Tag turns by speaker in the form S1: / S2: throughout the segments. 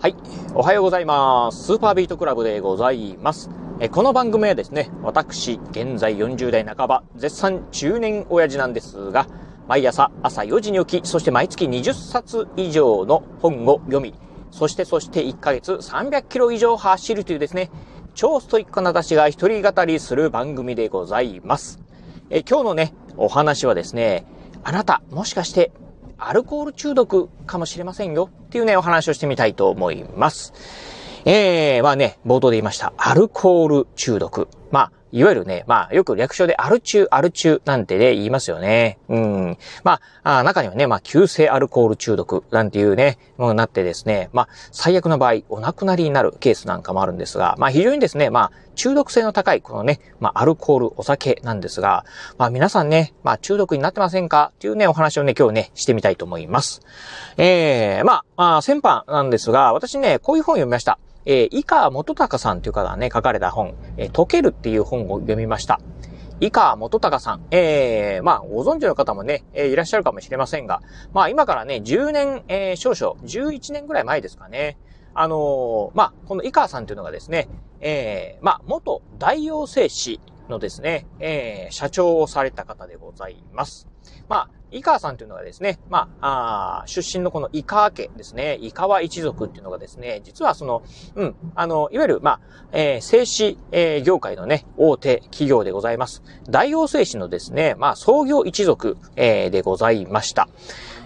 S1: はい。おはようございます。スーパービートクラブでございます。えこの番組はですね、私、現在40代半ば、絶賛中年親父なんですが、毎朝朝4時に起き、そして毎月20冊以上の本を読み、そしてそして1ヶ月300キロ以上走るというですね、超ストイックな私が一人語りする番組でございます。え今日のね、お話はですね、あなた、もしかしてアルコール中毒かもしれませんよっていうね、お話をしてみたいと思います。ええー、まあね、冒頭で言いました。アルコール中毒。まあ、いわゆるね、まあ、よく略称でアル中、アル中なんてね、言いますよね。うん。まあ、あ中にはね、まあ、急性アルコール中毒なんていうね、ものになってですね、まあ、最悪の場合、お亡くなりになるケースなんかもあるんですが、まあ、非常にですね、まあ、中毒性の高い、このね、まあ、アルコール、お酒なんですが、まあ、皆さんね、まあ、中毒になってませんか？っていうね、お話をね、今日ね、してみたいと思います。ええー、まあ、まあ、先般なんですが、私ね、こういう本を読みました。えー、井川元隆さんという方がね、書かれた本、えー、溶けるっていう本を読みました。井川元隆さん。えー、まあ、ご存知の方もね、えー、いらっしゃるかもしれませんが、まあ、今からね、10年、えー、少々、11年ぐらい前ですかね。あのー、まあ、この井川さんというのがですね、えー、まあ、元大王製紙のですね、えー、社長をされた方でございます。まあ、井川さんというのがですね、まあ、あ出身のこの井川家ですね、井川一族っていうのがですね、実はその、うん、あの、いわゆる、まあ、えー、製紙、えー、業界のね、大手企業でございます。大王製紙のですね、まあ、創業一族、えー、でございました。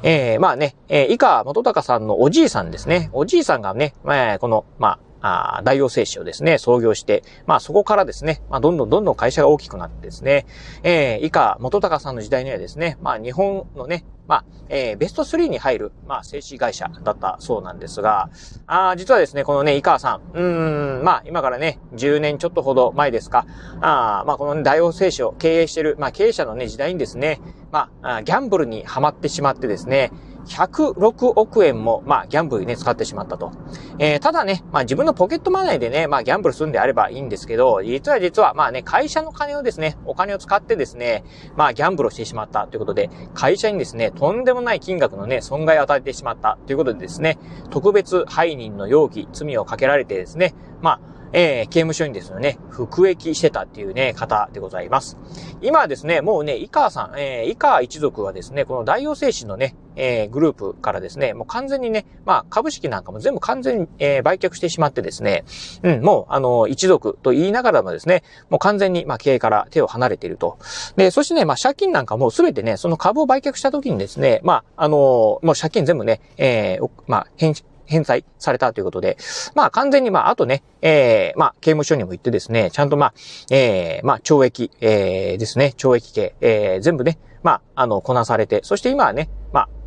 S1: えー、まあね、えー、井川元隆さんのおじいさんですね。おじいさんがね、まあ、この、まあ、あ大王製紙をですね、創業して、まあそこからですね、まあどんどんどんどん会社が大きくなってですね、えー、以下、元隆さんの時代にはですね、まあ日本のね、まあ、えー、ベスト3に入る、まあ、製紙会社だったそうなんですが、あ実はですね、このね、井川さん、うん、まあ、今からね、10年ちょっとほど前ですか、あまあ、この、ね、大王製紙を経営してる、まあ、経営者のね、時代にですね、まあ、ギャンブルにはまってしまってですね、106億円も、まあ、ギャンブルにね、使ってしまったと。えー、ただね、まあ、自分のポケットマネーでね、まあ、ギャンブルするんであればいいんですけど、実は実は、まあね、会社の金をですね、お金を使ってですね、まあ、ギャンブルをしてしまったということで、会社にですね、とんでもない金額のね、損害を与えてしまったということでですね、特別背任の容疑、罪をかけられてですね、まあ、えー、刑務所にですね、服役してたっていうね、方でございます。今はですね、もうね、井川さん、えー、井川一族はですね、この大王製紙のね、えー、グループからですね、もう完全にね、まあ、株式なんかも全部完全に、えー、売却してしまってですね、うん、もう、あの、一族と言いながらもですね、もう完全に、まあ、経営から手を離れていると。で、そしてね、まあ、借金なんかもすべてね、その株を売却した時にですね、まあ、あのもう借金全部ね、えー、まあ、返返済されたということで、まあ完全にまああとね、えー、まあ刑務所にも行ってですね、ちゃんとまあ、えー、まあ懲役、えー、ですね、懲役刑、えー、全部ね、まあ、あの、こなされて、そして今はね、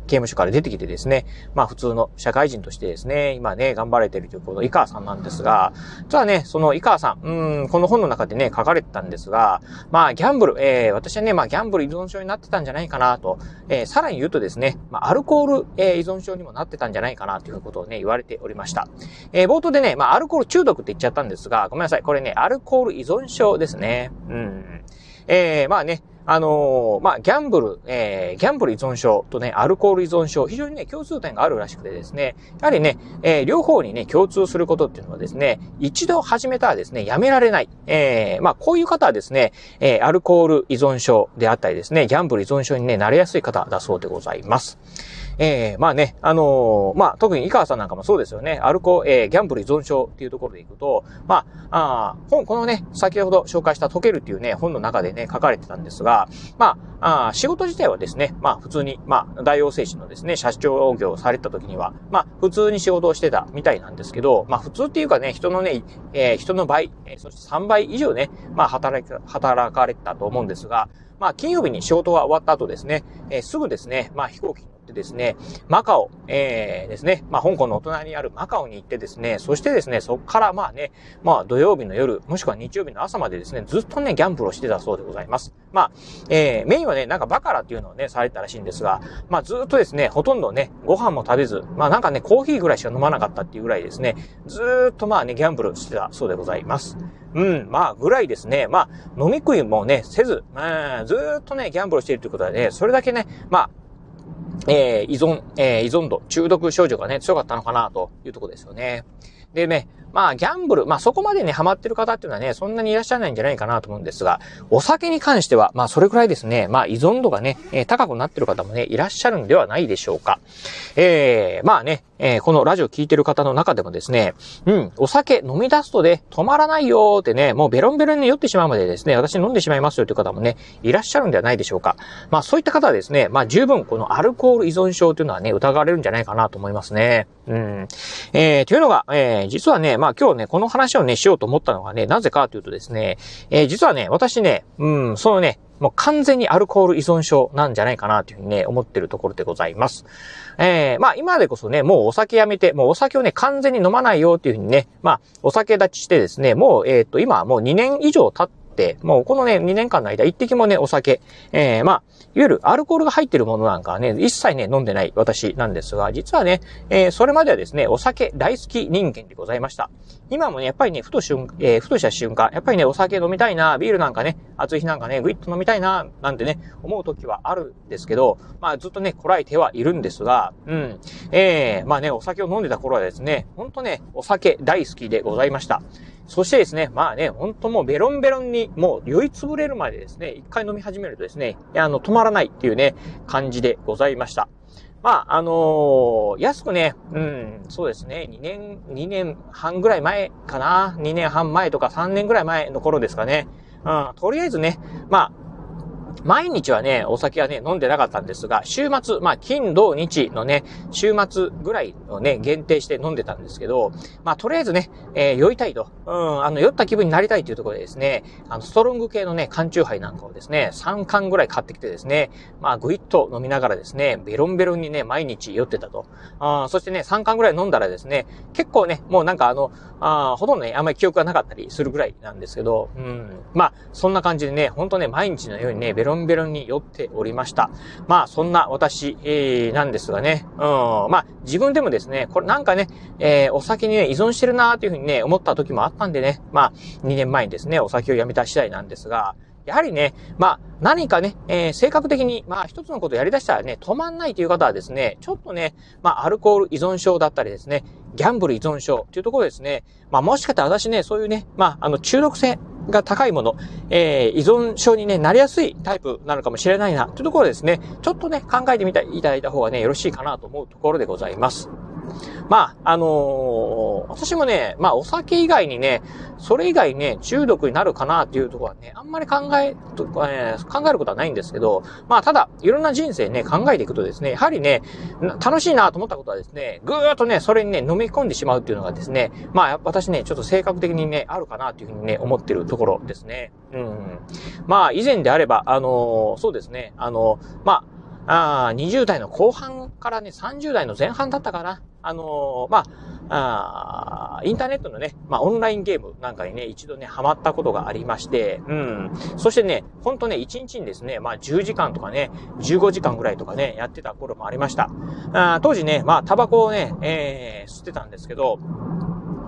S1: 刑務所から出てきてですね、まあ普通の社会人としてですね、今ね、頑張れてるというこの井川さんなんですが、実はね、その井川さん、うん、この本の中でね、書かれてたんですが、まあギャンブル、えー、私はね、まあギャンブル依存症になってたんじゃないかなと、えー、さらに言うとですね、まあアルコール、えー、依存症にもなってたんじゃないかなということをね、言われておりました。えー、冒頭でね、まあアルコール中毒って言っちゃったんですが、ごめんなさい、これね、アルコール依存症ですね。うん。えー、まあね、あのー、まあ、ギャンブル、えー、ギャンブル依存症とね、アルコール依存症、非常にね、共通点があるらしくてですね、やはりね、えー、両方にね、共通することっていうのはですね、一度始めたらですね、やめられない。えー、まあ、こういう方はですね、えー、アルコール依存症であったりですね、ギャンブル依存症にね、なれやすい方だそうでございます。えー、まあね、あのー、まあ、特に井川さんなんかもそうですよね。アルコ、えー、ギャンブル依存症っていうところでいくと、まあ、あ本、このね、先ほど紹介した溶けるっていうね、本の中でね、書かれてたんですが、まあ、あ仕事自体はですね、まあ、普通に、まあ、大王製紙のですね、社長業をされた時には、まあ、普通に仕事をしてたみたいなんですけど、まあ、普通っていうかね、人のね、えー、人の倍、えー、そして3倍以上ね、まあ、働か、働かれてたと思うんですが、まあ、金曜日に仕事が終わった後ですね、えー、すぐですね、まあ、飛行機に乗ってですね、マカオ、えー、ですね、まあ、香港のお隣にあるマカオに行ってですね、そしてですね、そこからまあね、まあ、土曜日の夜、もしくは日曜日の朝までですね、ずっとね、ギャンブルをしてたそうでございます。まあ、えー、メインはね、なんかバカラっていうのをね、されたらしいんですが、まあ、ずっとですね、ほとんどね、ご飯も食べず、まあ、なんかね、コーヒーぐらいしか飲まなかったっていうぐらいですね、ずっとまあね、ギャンブルしてたそうでございます。うん、まあ、ぐらいですね、まあ、飲み食いもね、せず、まあ、ずっとね、ギャンブルしているということはね、それだけね、まあ、えー、依存、えー、依存度、中毒症状がね、強かったのかなというところですよね。でね、まあ、ギャンブル、まあそこまでね、ハマってる方っていうのはね、そんなにいらっしゃらないんじゃないかなと思うんですが、お酒に関しては、まあそれくらいですね、まあ依存度がね、え、高くなってる方もね、いらっしゃるんではないでしょうか。えー、まあね、えー、このラジオ聞いてる方の中でもですね、うん、お酒飲み出すとね、止まらないよーってね、もうベロンベロンに酔ってしまうまでですね、私飲んでしまいますよという方もね、いらっしゃるんではないでしょうか。まあそういった方はですね、まあ十分このアルコール依存症というのはね、疑われるんじゃないかなと思いますね。うん。えー、というのが、えー、実はね、まあ今日ね、この話をね、しようと思ったのがね、なぜかというとですね、えー、実はね、私ね、うん、そのね、もう完全にアルコール依存症なんじゃないかなというふうにね、思ってるところでございます。えー、まあ今でこそね、もうお酒やめて、もうお酒をね、完全に飲まないよっていうふうにね、まあお酒立ちしてですね、もう、えっ、ー、と、今はもう2年以上経って、もうこのね、2年間の間、一滴もね、お酒、えー、まあ、いわゆるアルコールが入ってるものなんかはね、一切ね、飲んでない私なんですが、実はね、えー、それまではですね、お酒大好き人間でございました。今もね、やっぱりね、ふと瞬、えー、ふとした瞬間、やっぱりね、お酒飲みたいな、ビールなんかね、暑い日なんかね、ぐいっと飲みたいな、なんてね、思う時はあるんですけど、まあずっとね、こらえてはいるんですが、うん。えー、まあね、お酒を飲んでた頃はですね、ほんとね、お酒大好きでございました。そしてですね、まあね、ほんともうベロンベロンに、もう酔いつぶれるまでですね、一回飲み始めるとですね、あの、止まらないっていうね、感じでございました。まあ、あのー、安くね、うん、そうですね、2年、2年半ぐらい前かな ?2 年半前とか3年ぐらい前の頃ですかね。うん、とりあえずね、まあ、毎日はね、お酒はね、飲んでなかったんですが、週末、まあ、金、土、日のね、週末ぐらいをね、限定して飲んでたんですけど、まあ、とりあえずね、えー、酔いたいと、うん、あの、酔った気分になりたいというところでですね、あの、ストロング系のね、缶チューハイなんかをですね、3缶ぐらい買ってきてですね、まあ、ぐいっと飲みながらですね、ベロンベロンにね、毎日酔ってたと。あそしてね、3缶ぐらい飲んだらですね、結構ね、もうなんかあの、あほとんどね、あんまり記憶がなかったりするぐらいなんですけど、うん、まあ、そんな感じでね、ほんとね、毎日のようにね、ベロロンベロンに酔っておりました。まあ、そんな私、えー、なんですがね、うん、まあ、自分でもですね、これなんかね、えー、お酒にね、依存してるなーというふうにね、思った時もあったんでね、まあ、2年前にですね、お酒をやめた次第なんですが、やはりね、まあ、何かね、えー、性格的に、まあ、一つのことをやり出したらね、止まんないという方はですね、ちょっとね、まあ、アルコール依存症だったりですね、ギャンブル依存症というところですね、まあ、もしかしたら私ね、そういうね、まあ、あの、中毒性が高いもの、えー、依存症にね、なりやすいタイプなのかもしれないな、というところですね、ちょっとね、考えてみていただいた方がね、よろしいかなと思うところでございます。まあ、あのー、私もね、まあ、お酒以外にね、それ以外ね、中毒になるかなっていうところはね、あんまり考え、えー、考えることはないんですけど、まあ、ただ、いろんな人生ね、考えていくとですね、やはりね、楽しいなと思ったことはですね、ぐーっとね、それにね、飲み込んでしまうっていうのがですね、まあ、私ね、ちょっと性格的にね、あるかなというふうにね、思ってるところですね。うん。まあ、以前であれば、あのー、そうですね、あのー、まあ、あ20代の後半からね、30代の前半だったかな。あのー、まあ、あインターネットのね、まあ、オンラインゲームなんかにね、一度ね、ハマったことがありまして、うん。そしてね、ほんとね、1日にですね、まあ、10時間とかね、15時間ぐらいとかね、やってた頃もありました。あ当時ね、まあ、タバコをね、えー、吸ってたんですけど、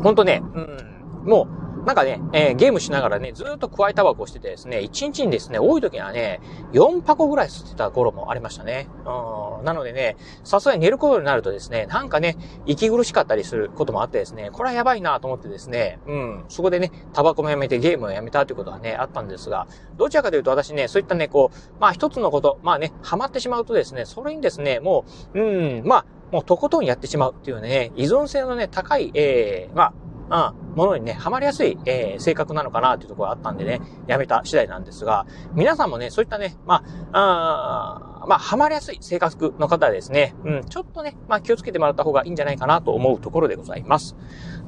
S1: ほんとね、うん、もう、なんかね、えー、ゲームしながらね、ずっと加えタバコをしててですね、1日にですね、多い時にはね、4箱ぐらい吸ってた頃もありましたね。うん。なのでね、さすがに寝る頃になるとですね、なんかね、息苦しかったりすることもあってですね、これはやばいなと思ってですね、うん。そこでね、タバコもやめてゲームをやめたということはね、あったんですが、どちらかというと私ね、そういったね、こう、まあ一つのこと、まあね、ハマってしまうとですね、それにですね、もう、うん、まあ、もうとことんやってしまうっていうね、依存性のね、高い、ええー、まあ、うん、ものにね、ハマりやすい、えー、性格なのかなというところがあったんでね、やめた次第なんですが、皆さんもね、そういったね、まあ、あまあ、ハマりやすい性格の方はですね、うん、ちょっとね、まあ気をつけてもらった方がいいんじゃないかなと思うところでございます。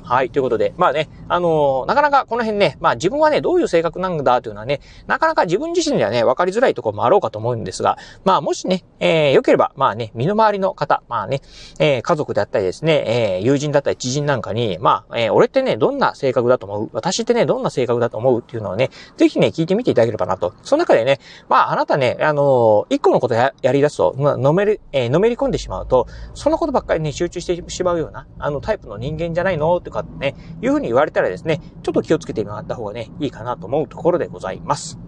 S1: はい、ということで、まあね、あのー、なかなかこの辺ね、まあ自分はね、どういう性格なんだというのはね、なかなか自分自身ではね、分かりづらいところもあろうかと思うんですが、まあもしね、えー、良ければ、まあね、身の回りの方、まあね、えー、家族であったりですね、えー、友人だったり知人なんかに、まあ、えー、俺ってね、どんな性格だと思う？私ってね、どんな性格だと思うっていうのをね、ぜひね、聞いてみていただければなと。その中でね、まああなたね、あのー、一個のことややり出すと、まあ、のめり、えー、のめり込んでしまうと、そのことばっかりね、集中してしまうような、あのタイプの人間じゃないの？とかね、いうふうに言われたらですね、ちょっと気をつけてもらった方がね、いいかなと思うところでございます。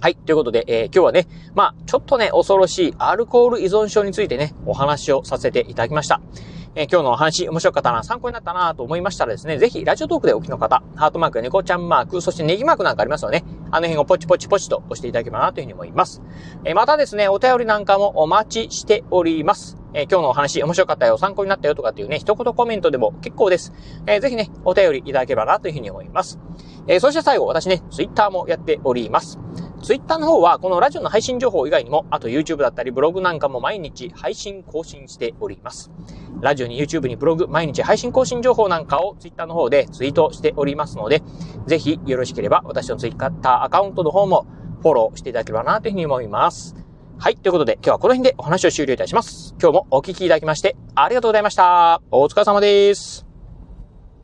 S1: はい。ということで、えー、今日はね、まあ、ちょっとね、恐ろしいアルコール依存症についてね、お話をさせていただきました。えー、今日のお話面白かったな、参考になったなと思いましたらですね、ぜひ、ラジオトークでお聞きの方、ハートマークや猫ちゃんマーク、そしてネギマークなんかありますよね。あの辺をポチポチポチと押していただければなというふうに思います。え、またですね、お便りなんかもお待ちしております。え、今日のお話面白かったよ、参考になったよとかっていうね、一言コメントでも結構です。えー、ぜひね、お便りいただければなというふうに思います。え、そして最後、私ね、ツイッターもやっております。ツイッターの方は、このラジオの配信情報以外にも、あと YouTube だったりブログなんかも毎日配信更新しております。ラジオに YouTube にブログ、毎日配信更新情報なんかをツイッターの方でツイートしておりますので、ぜひよろしければ私のツイッターアカウントの方もフォローしていただければなというふうに思います。はい。ということで、今日はこの辺でお話を終了いたします。今日もお聞きいただきまして、ありがとうございました。お疲れ様です。